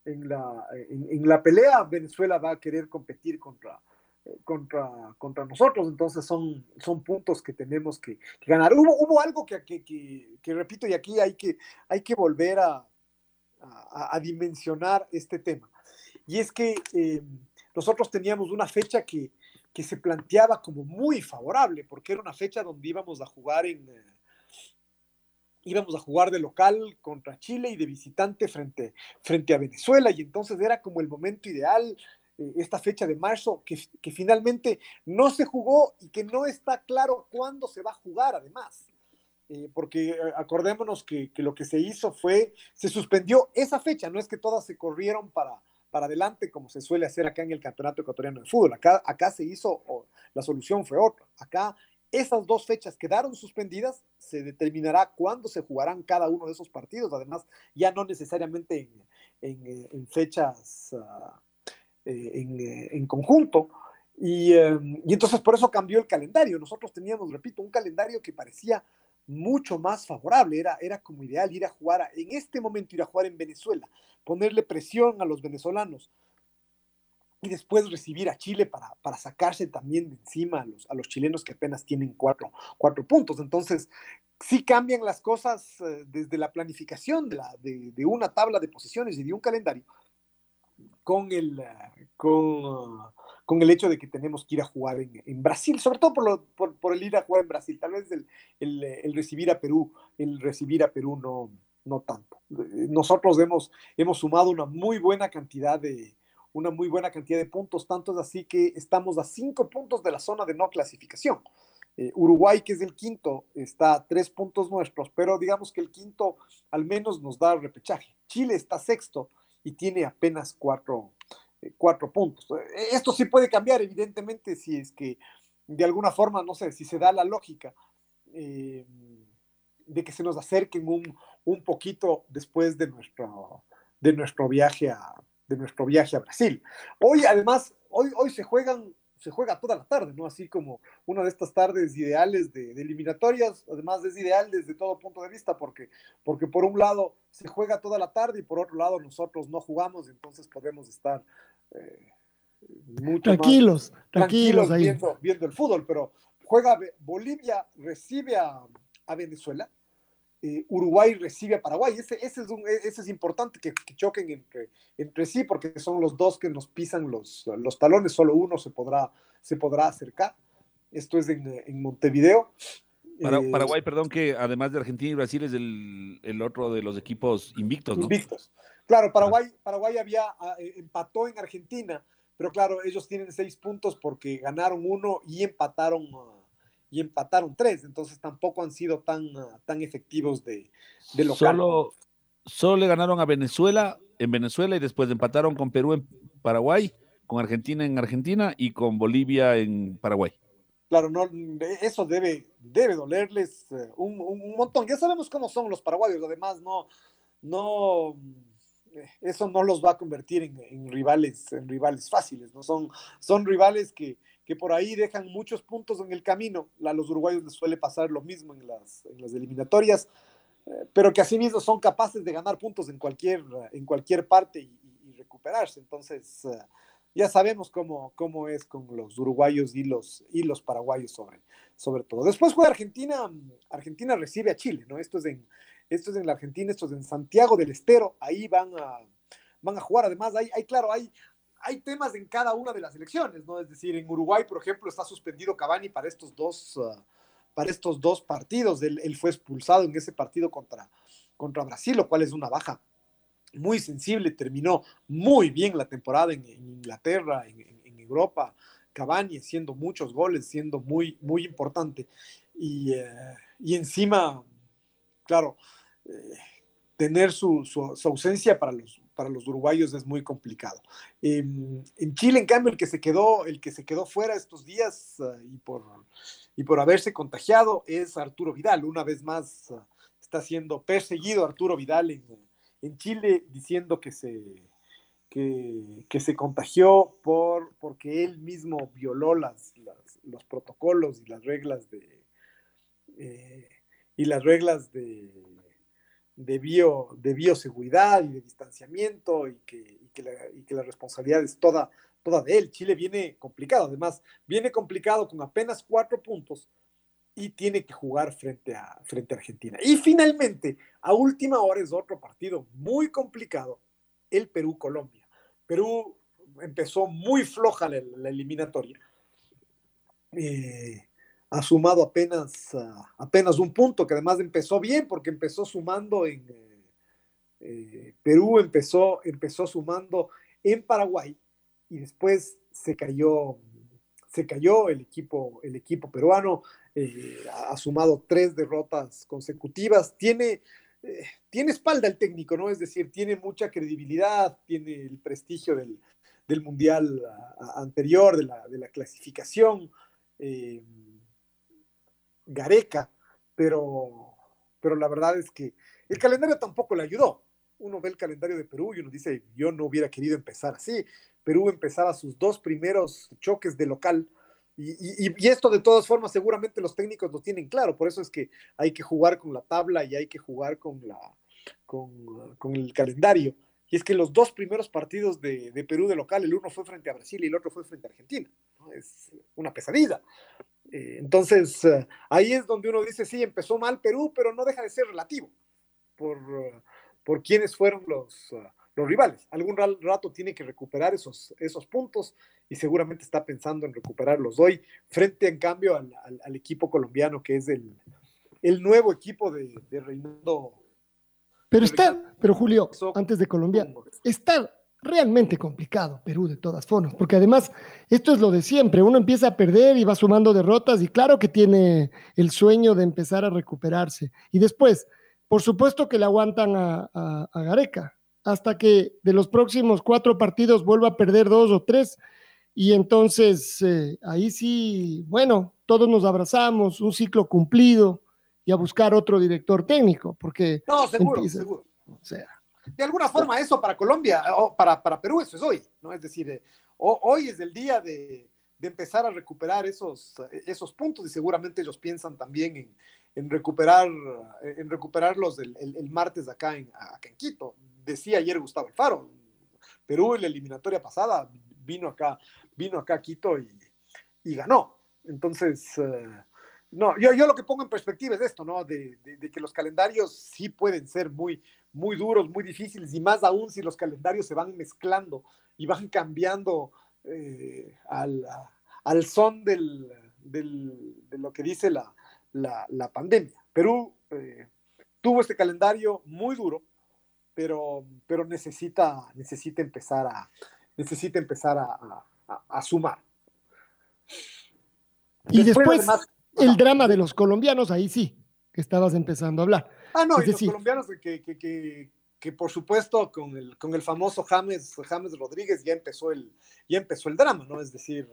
en la, en la pelea, Venezuela va a querer competir contra, contra, contra nosotros, entonces son, son puntos que tenemos que, que ganar. Hubo, hubo algo que, que, que, repito, y aquí hay que, hay que volver a, a, a dimensionar este tema, y es que eh, nosotros teníamos una fecha que, se planteaba como muy favorable, porque era una fecha donde íbamos a jugar en... Eh, íbamos a jugar de local contra Chile y de visitante frente, frente a Venezuela, y entonces era como el momento ideal, eh, esta fecha de marzo que, que, finalmente no se jugó y que no está claro cuándo se va a jugar además. Eh, porque eh, acordémonos que, que, lo que se hizo fue, se suspendió esa fecha, no es que todas se corrieron para, para adelante como se suele hacer acá en el Campeonato Ecuatoriano de Fútbol. Acá, acá se hizo, la solución fue otra. Acá esas dos fechas quedaron suspendidas, se determinará cuándo se jugarán cada uno de esos partidos, además ya no necesariamente en, fechas... Uh, eh, en, eh, en, conjunto. Y, eh, y, entonces por eso cambió el calendario. Nosotros teníamos, repito, un calendario que parecía mucho más favorable. Era, era como ideal ir a jugar, en este momento ir a jugar en Venezuela, ponerle presión a los venezolanos y después recibir a Chile para, para sacarse también de encima a los, a los chilenos que apenas tienen cuatro, cuatro puntos. Entonces, sí cambian las cosas desde la planificación de, la, de una tabla de posiciones y de un calendario con el, con, con, el hecho de que tenemos que ir a jugar en, en Brasil, sobre todo por, lo, por, por, el ir a jugar en Brasil, tal vez el, el, el, recibir a Perú, el recibir a Perú no, no tanto. Nosotros hemos, hemos sumado una muy buena cantidad de una muy buena cantidad de puntos, tanto es así que estamos a cinco puntos de la zona de no clasificación. Eh, Uruguay, que es el quinto, está a tres puntos nuestros, pero digamos que el quinto al menos nos da repechaje. Chile está sexto, y tiene apenas cuatro, eh, cuatro puntos. Eh, esto sí puede cambiar, evidentemente, si es que de alguna forma, no sé, si se da la lógica eh, de que se nos acerquen un, un poquito después de nuestro, de nuestro viaje a de nuestro viaje a Brasil. Hoy, además, hoy, hoy se juegan se juega toda la tarde, ¿no? Así como una de estas tardes ideales de, de, eliminatorias, además es ideal desde todo punto de vista, porque, porque por un lado se juega toda la tarde y por otro lado nosotros no jugamos, entonces podemos estar eh, mucho tranquilos, más, tranquilos, tranquilos viendo, viendo, el fútbol, pero juega Bolivia, recibe a, a Venezuela, eh, Uruguay recibe a Paraguay. Ese, ese, es, un, ese es importante que, que, choquen entre, entre sí porque son los dos que nos pisan los, los talones, solo uno se podrá, se podrá acercar. Esto es en, en Montevideo. Para, eh, Paraguay, perdón, que además de Argentina y Brasil es el, el otro de los equipos invictos, ¿no? Invictos. Claro, Paraguay, Paraguay había ah, eh, empató en Argentina, pero claro, ellos tienen seis puntos porque ganaron uno y empataron uh, y empataron tres, entonces tampoco han sido tan, tan efectivos de, de local. Solo, solo le ganaron a Venezuela en Venezuela y después empataron con Perú en Paraguay, con Argentina en Argentina y con Bolivia en Paraguay. Claro, no, eso debe, debe dolerles eh, un, un, montón. Ya sabemos cómo son los paraguayos, además no, no, eso no los va a convertir en, en rivales, en rivales fáciles, ¿no? Son, son rivales que, que por ahí dejan muchos puntos en el camino. A los uruguayos les suele pasar lo mismo en las, en las eliminatorias, eh, pero que asimismo son capaces de ganar puntos en cualquier, en cualquier parte y, recuperarse. Entonces, uh, ya sabemos cómo, cómo es con los uruguayos y los, y los paraguayos sobre, sobre todo. Después juega Argentina, Argentina recibe a Chile, ¿no? Esto es en, esto es en la Argentina, esto es en Santiago del Estero, ahí van a, van a jugar. Además, hay, hay claro, hay, hay temas en cada una de las elecciones, ¿no? Es decir, en Uruguay, por ejemplo, está suspendido Cavani para estos dos, uh, para estos dos partidos. Él, fue expulsado en ese partido contra, contra Brasil, lo cual es una baja muy sensible. Terminó muy bien la temporada en, Inglaterra, en, Europa. Cavani haciendo muchos goles, siendo muy, muy importante. Y, uh, y encima, claro, eh, tener su, su, ausencia para los, para los uruguayos es muy complicado. Eh, en Chile, en cambio, el que se quedó, el que se quedó fuera estos días uh, y, por, y por haberse contagiado es Arturo Vidal. Una vez más uh, está siendo perseguido Arturo Vidal en, en Chile diciendo que se, que, se contagió por, porque él mismo violó las, los protocolos y las reglas de... Eh, y las reglas de, de, bio, de bioseguridad y de distanciamiento y que, y que, la, y que la responsabilidad es toda, toda de él. Chile viene complicado, además, viene complicado con apenas cuatro puntos y tiene que jugar frente a, frente a Argentina. Y finalmente, a última hora es otro partido muy complicado, el Perú-Colombia. Perú empezó muy floja la, la eliminatoria. Eh, ha sumado apenas, uh, apenas un punto, que además empezó bien porque empezó sumando en eh, eh, Perú, empezó, empezó sumando en Paraguay y después se cayó, se cayó el equipo, el equipo peruano, eh, ha sumado tres derrotas consecutivas, tiene, tiene espalda el técnico, ¿no? Es decir, tiene mucha credibilidad, tiene el prestigio del, del mundial uh, anterior, de la, de la clasificación. Gareca, pero, pero la verdad es que el calendario tampoco le ayudó. Uno ve el calendario de Perú y uno dice, yo no hubiera querido empezar así. Perú empezaba sus dos primeros choques de local y, esto de todas formas seguramente los técnicos lo tienen claro, por eso es que hay que jugar con la tabla y hay que jugar con, la, con, con el calendario. Y es que los dos primeros partidos de, de, Perú de local, el uno fue frente a Brasil y el otro fue frente a Argentina. Es una pesadilla. Eh, entonces, uh, ahí es donde uno dice, sí, empezó mal Perú, pero no deja de ser relativo por, uh, por quiénes fueron los, los rivales. Algún rato tiene que recuperar esos, esos puntos y seguramente está pensando en recuperarlos hoy, frente en cambio al, al, al equipo colombiano, que es el, el nuevo equipo de, de Reinaldo. Pero está, pero Julio, antes de Colombia, está realmente complicado Perú de todas formas, porque además esto es lo de siempre, uno empieza a perder y va sumando derrotas y claro que tiene el sueño de empezar a recuperarse. Y después, por supuesto que le aguantan a, a, a Gareca, hasta que de los próximos cuatro partidos vuelva a perder dos o tres. Y entonces eh, ahí sí, bueno, todos nos abrazamos, un ciclo cumplido y a buscar otro director técnico, porque... No, seguro, empieza, seguro. O sea, de alguna forma eso para Colombia, o para, para Perú, eso es hoy, ¿no? Es decir, eh, hoy es el día de, de, empezar a recuperar esos, esos puntos y seguramente ellos piensan también en, en recuperar, en recuperarlos el, el, martes acá en, acá en Quito. Decía ayer Gustavo Alfaro, Perú en la eliminatoria pasada vino acá, vino acá a Quito y, y ganó. Entonces, no, yo, yo lo que pongo en perspectiva es esto, ¿no? De, de, de, que los calendarios sí pueden ser muy, muy duros, muy difíciles, y más aún si los calendarios se van mezclando y van cambiando eh, al, al, son del, del, de lo que dice la, la, la pandemia. Perú eh, tuvo este calendario muy duro, pero, pero necesita, necesita empezar a, necesita empezar a, a, a sumar. Y después, después además, el drama de los colombianos, ahí sí, que estabas empezando a hablar. Ah, no, es y decir, los colombianos que, que, que, que, por supuesto con el, con el famoso James, James Rodríguez ya empezó, el, ya empezó el drama, ¿no? Es decir,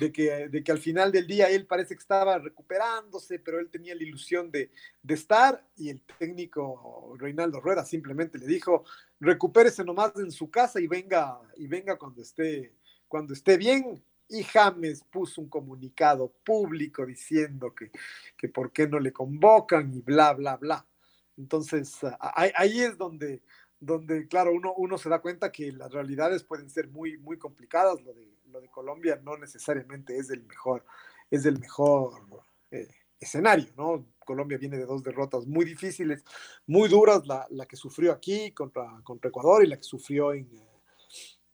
de que, de que al final del día él parece que estaba recuperándose, pero él tenía la ilusión de, de estar y el técnico Reinaldo Rueda simplemente le dijo, recupérese nomás en su casa y venga, y venga cuando esté, cuando esté bien, y James puso un comunicado público diciendo que, que por qué no le convocan y bla, bla, bla. Entonces, ahí, es donde, donde claro, uno, uno se da cuenta que las realidades pueden ser muy, muy complicadas. Lo de, lo de Colombia no necesariamente es el mejor, es el mejor eh, escenario, ¿no? Colombia viene de dos derrotas muy difíciles, muy duras, la, la que sufrió aquí contra, contra Ecuador y la que sufrió en,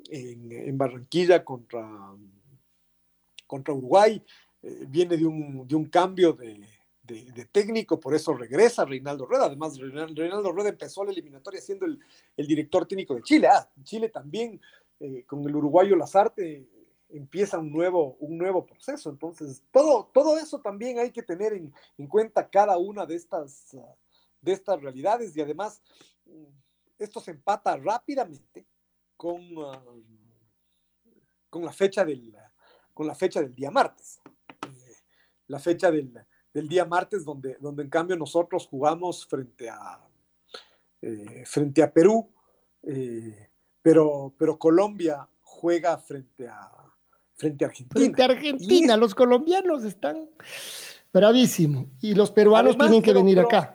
en, en Barranquilla contra, contra Uruguay. Eh, viene de un, de un cambio de, técnico, por eso regresa Reinaldo Rueda. Además, Reinaldo Rueda empezó la eliminatoria siendo el, el director técnico de Chile. Ah, Chile también, eh, con el uruguayo Lazarte, empieza un nuevo, un nuevo proceso. Entonces, todo, todo eso también hay que tener en, en cuenta cada una de estas, de estas realidades y además esto se empata rápidamente con, uh, con, la fecha del, con la fecha del día martes. Eh, la fecha del, del, día martes donde, donde en cambio nosotros jugamos frente a, eh, frente a Perú, eh, pero, pero Colombia juega frente a, frente a Argentina. Frente a Argentina, y... los colombianos están bravísimos y los peruanos Además, tienen que venir pero, acá.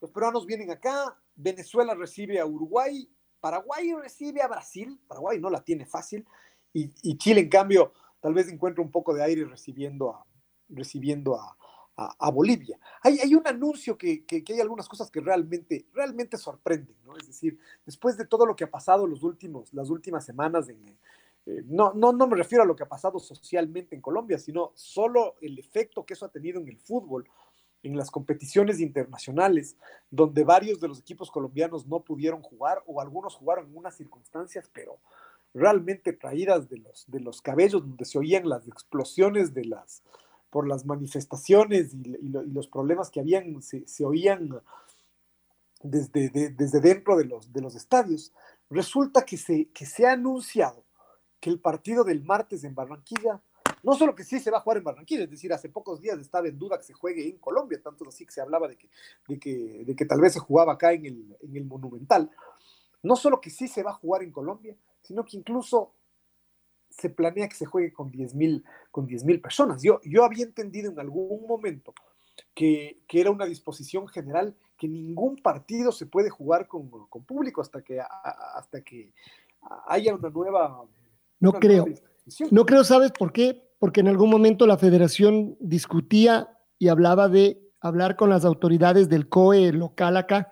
Los peruanos vienen acá, Venezuela recibe a Uruguay, Paraguay recibe a Brasil, Paraguay no la tiene fácil, y, y Chile, en cambio, tal vez encuentra un poco de aire recibiendo a, recibiendo a, a, a Bolivia. Hay, hay, un anuncio que, que, que, hay algunas cosas que realmente, realmente sorprenden, ¿no? Es decir, después de todo lo que ha pasado los últimos, las últimas semanas en, eh, no, no, no me refiero a lo que ha pasado socialmente en Colombia, sino solo el efecto que eso ha tenido en el fútbol, en las competiciones internacionales, donde varios de los equipos colombianos no pudieron jugar o algunos jugaron en unas circunstancias, pero realmente traídas de los, de los cabellos, donde se oían las explosiones de las, por las manifestaciones y, los problemas que habían, se, se oían desde, de, desde dentro de los, de los estadios. Resulta que se, que se ha anunciado que el partido del martes en Barranquilla, no solo que sí se va a jugar en Barranquilla, es decir, hace pocos días estaba en duda que se juegue en Colombia, tanto así que se hablaba de que, de que, de que tal vez se jugaba acá en el, en el Monumental. No solo que sí se va a jugar en Colombia, sino que incluso se planea que se juegue con 10 mil con personas. Yo, yo había entendido en algún momento que, que, era una disposición general que ningún partido se puede jugar con, con público hasta que, hasta que haya una nueva no creo. No creo, ¿sabes por qué? Porque en algún momento la federación discutía y hablaba de hablar con las autoridades del COE local acá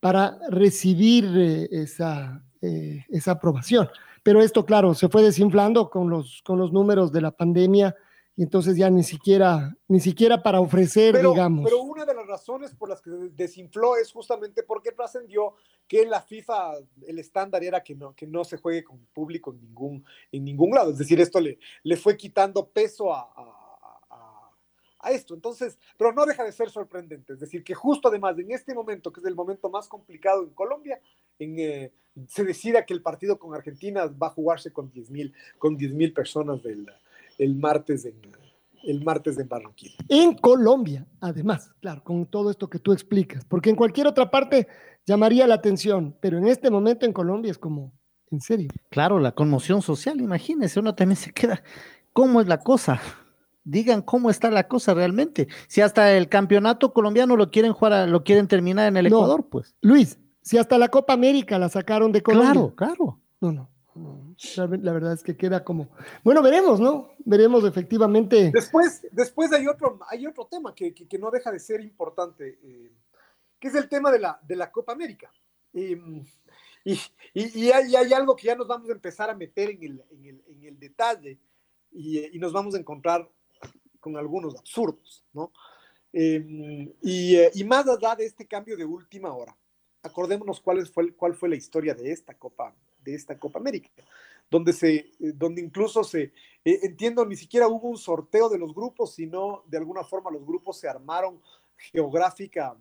para recibir eh, esa, eh, esa aprobación. Pero esto, claro, se fue desinflando con los, con los números de la pandemia y entonces ya ni siquiera, ni siquiera para ofrecer, pero, digamos. Pero una de las razones por las que desinfló es justamente porque trascendió que en la FIFA el estándar era que no, que no se juegue con público en ningún, en ningún lado. Es decir, esto le, le fue quitando peso a, a, a, a, esto. Entonces, pero no deja de ser sorprendente. Es decir, que justo además en este momento, que es el momento más complicado en Colombia, en, eh, se decida que el partido con Argentina va a jugarse con 10 mil con 10, personas del el martes en, el martes en Barranquilla. En Colombia, además, claro, con todo esto que tú explicas, porque en cualquier otra parte llamaría la atención, pero en este momento en Colombia es como, en serio. Claro, la conmoción social, imagínese, uno también se queda, ¿cómo es la cosa? Digan cómo está la cosa realmente. Si hasta el campeonato colombiano lo quieren jugar, lo quieren terminar en el no, Ecuador, pues. Luis, si hasta la Copa América la sacaron de Colombia. Claro, claro. No, no. La, la, verdad es que queda como. Bueno, veremos, ¿no? Veremos efectivamente. Después, después hay otro, hay otro tema que, que, que no deja de ser importante, eh, que es el tema de la, de la Copa América. Eh, y, y, y, hay, hay, algo que ya nos vamos a empezar a meter en el, en el, en el detalle y, y, nos vamos a encontrar con algunos absurdos, ¿no? Eh, y, y, más allá de este cambio de última hora, acordémonos cuál fue, cuál fue la historia de esta Copa de esta Copa América, donde, se, donde incluso se, eh, entiendo, ni siquiera hubo un sorteo de los grupos, sino de alguna forma los grupos se armaron geográfica,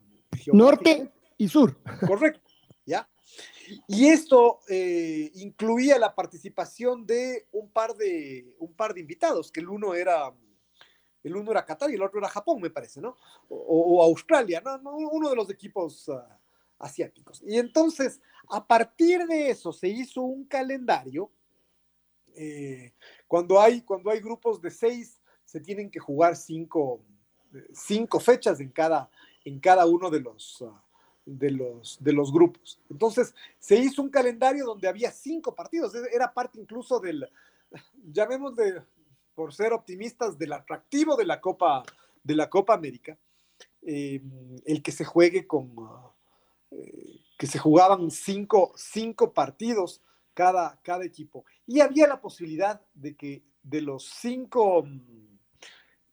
norte y sur. Correcto, ¿ya? Y esto eh, incluía la participación de un par de, un par de invitados, que el uno era el uno era Qatar y el otro era Japón, me parece, ¿no? O, Australia, ¿no? Uno de los equipos uh, asiáticos. Y entonces, a partir de eso, se hizo un calendario. Eh, cuando, hay, cuando hay grupos de seis, se tienen que jugar cinco, cinco fechas en cada, en cada uno de los, uh, de, los, de los grupos. Entonces, se hizo un calendario donde había cinco partidos. Era parte incluso del, llamemos de, por ser optimistas, del atractivo de la Copa, de la Copa América eh, el que se juegue con, eh, que se jugaban cinco, cinco partidos cada, cada equipo. Y había la posibilidad de que de los cinco,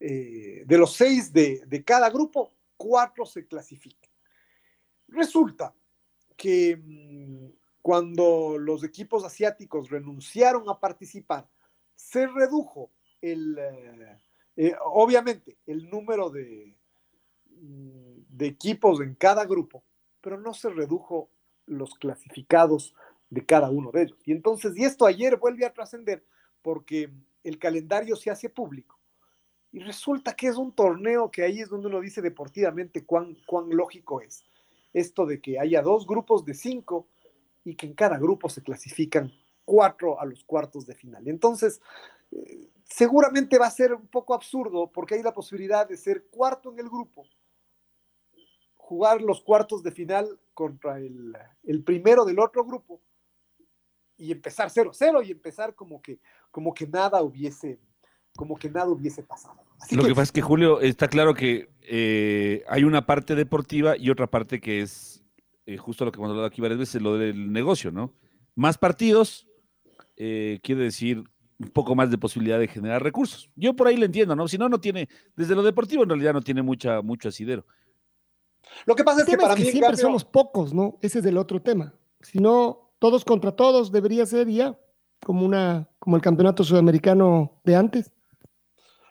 eh, de los seis de, de cada grupo, cuatro se clasifiquen. Resulta que mm, cuando los equipos asiáticos renunciaron a participar, se redujo el, eh, eh, obviamente, el número de, mm, de equipos en cada grupo, pero no se redujo los clasificados de cada uno de ellos. Y entonces, y esto ayer vuelve a trascender porque el calendario se hace público. Y resulta que es un torneo que ahí es donde uno dice deportivamente cuán, cuán lógico es. Esto de que haya dos grupos de cinco y que en cada grupo se clasifican cuatro a los cuartos de final. Entonces, seguramente va a ser un poco absurdo porque hay la posibilidad de ser cuarto en el grupo, jugar los cuartos de final contra el, el primero del otro grupo y empezar 0-0 y empezar como que, como que nada hubiese, como que nada hubiese pasado. Lo que, pasa es que, Julio, está claro que eh, hay una parte deportiva y otra parte que es eh, justo lo que hemos hablado aquí varias veces, lo del negocio, ¿no? Más partidos eh, quiere decir un poco más de posibilidad de generar recursos. Yo por ahí lo entiendo, ¿no? Si no, no tiene, desde lo deportivo en realidad no tiene mucha, mucho asidero. Lo que pasa es que para mí siempre somos pocos, ¿no? Ese es el otro tema. Si no, todos contra todos debería ser ya como una como el campeonato sudamericano de antes.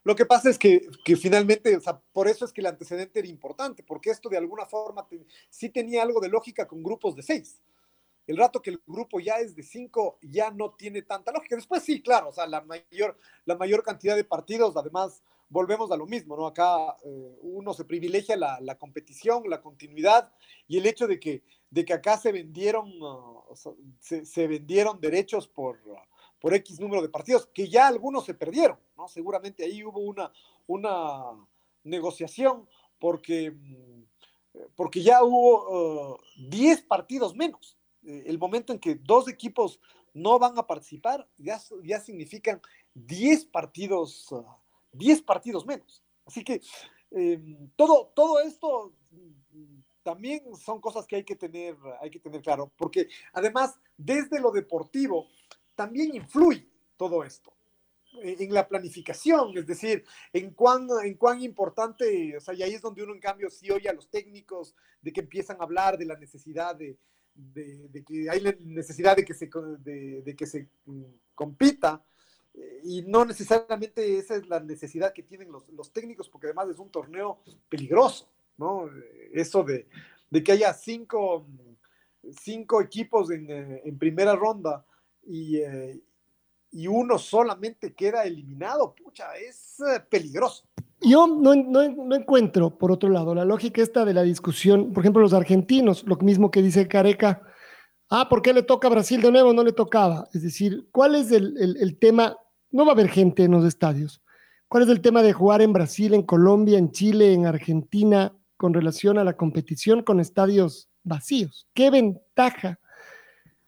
Lo que pasa es que, que finalmente, o sea, por eso es que el antecedente era importante, porque esto de alguna forma sí tenía algo de lógica con grupos de seis. El rato que el grupo ya es de cinco, ya no tiene tanta lógica. Después sí, claro, o sea, la mayor, la mayor cantidad de partidos, además, volvemos a lo mismo, ¿no? Acá eh, uno se privilegia la, competición, la continuidad y el hecho de que, de que acá se vendieron, sea, se, vendieron derechos por, por X número de partidos, que ya algunos se perdieron, ¿no? Seguramente ahí hubo una, una negociación porque, porque ya hubo 10 uh, partidos menos. Eh, el momento en que dos equipos no van a participar, ya, ya significan 10 partidos, uh, 10 partidos menos. Así que eh, todo, todo esto también son cosas que hay que tener, hay que tener claro, porque además, desde lo deportivo, también influye todo esto en la planificación, es decir, en cuán, en cuán importante, o sea, y ahí es donde uno en cambio sí oye a los técnicos de que empiezan a hablar de la necesidad de, de, que hay necesidad de que se, de, de que se mm, compita, eh, y no necesariamente esa es la necesidad que tienen los, los, técnicos, porque además es un torneo peligroso, ¿no? Eso de, de que haya cinco, cinco equipos en, eh, en primera ronda y, eh, y uno solamente queda eliminado, pucha, es eh, peligroso. Yo no, no, no, encuentro, por otro lado, la lógica esta de la discusión, por ejemplo, los argentinos, lo mismo que dice Careca, ah, ¿por qué le toca a Brasil de nuevo? No le tocaba. Es decir, ¿cuál es el, el, el tema? No va a haber gente en los estadios. ¿Cuál es el tema de jugar en Brasil, en Colombia, en Chile, en Argentina, con relación a la competición con estadios vacíos? ¿Qué ventaja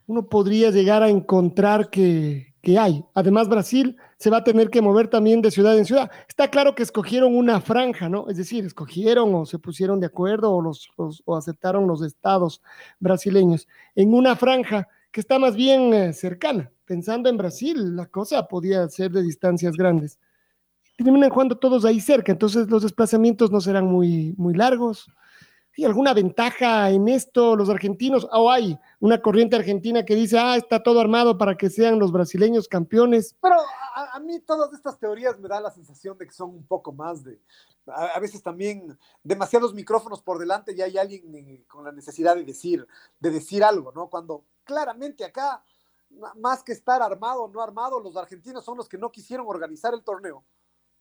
uno podría llegar a encontrar que, que, hay. Además, Brasil se va a tener que mover también de ciudad en ciudad. Está claro que escogieron una franja, ¿no? Es decir, escogieron o se pusieron de acuerdo o, los, o aceptaron los estados brasileños en una franja que está más bien eh, cercana. Pensando en Brasil, la cosa podía ser de distancias grandes. Terminan jugando todos ahí cerca, entonces los desplazamientos no serán muy, muy largos ¿Hay alguna ventaja en esto los argentinos? ¿O hay una corriente argentina que dice, ah, está todo armado para que sean los brasileños campeones? Pero a, a mí todas estas teorías me da la sensación de que son un poco más de, a, a veces también demasiados micrófonos por delante y hay alguien eh, con la necesidad de decir, de decir algo, ¿no? Cuando claramente acá, más que estar armado o no armado, los argentinos son los que no quisieron organizar el torneo,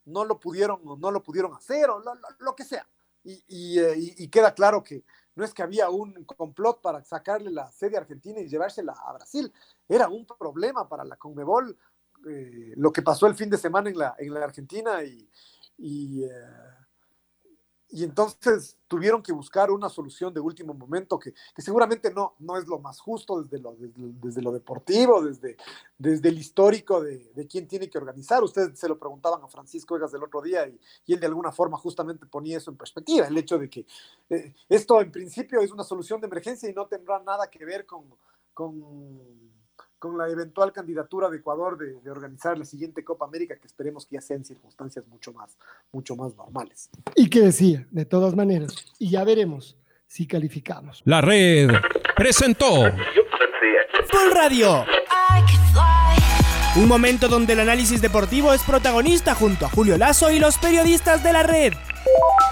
no lo pudieron, no lo pudieron hacer o lo, lo, lo que sea y, y, eh, y, y, queda claro que no es que había un complot para sacarle la sede argentina y llevársela a Brasil, era un problema para la Conmebol eh, lo que pasó el fin de semana en la, en la Argentina y, y, eh, y entonces tuvieron que buscar una solución de último momento que, que seguramente no, no es lo más justo desde lo, desde, lo deportivo, desde, desde el histórico de, de, quién tiene que organizar. Ustedes se lo preguntaban a Francisco Vegas del otro día y, y él de alguna forma justamente ponía eso en perspectiva, el hecho de que eh, esto en principio es una solución de emergencia y no tendrá nada que ver con, con con la eventual candidatura de Ecuador de, de, organizar la siguiente Copa América, que esperemos que ya sean circunstancias mucho más, mucho más normales. Y que decía, de todas maneras, y ya veremos si calificamos. La red presentó Full Radio. Un momento donde el análisis deportivo es protagonista junto a Julio Lazo y los periodistas de la red.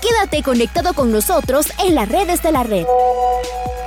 Quédate conectado con nosotros en las redes de la red.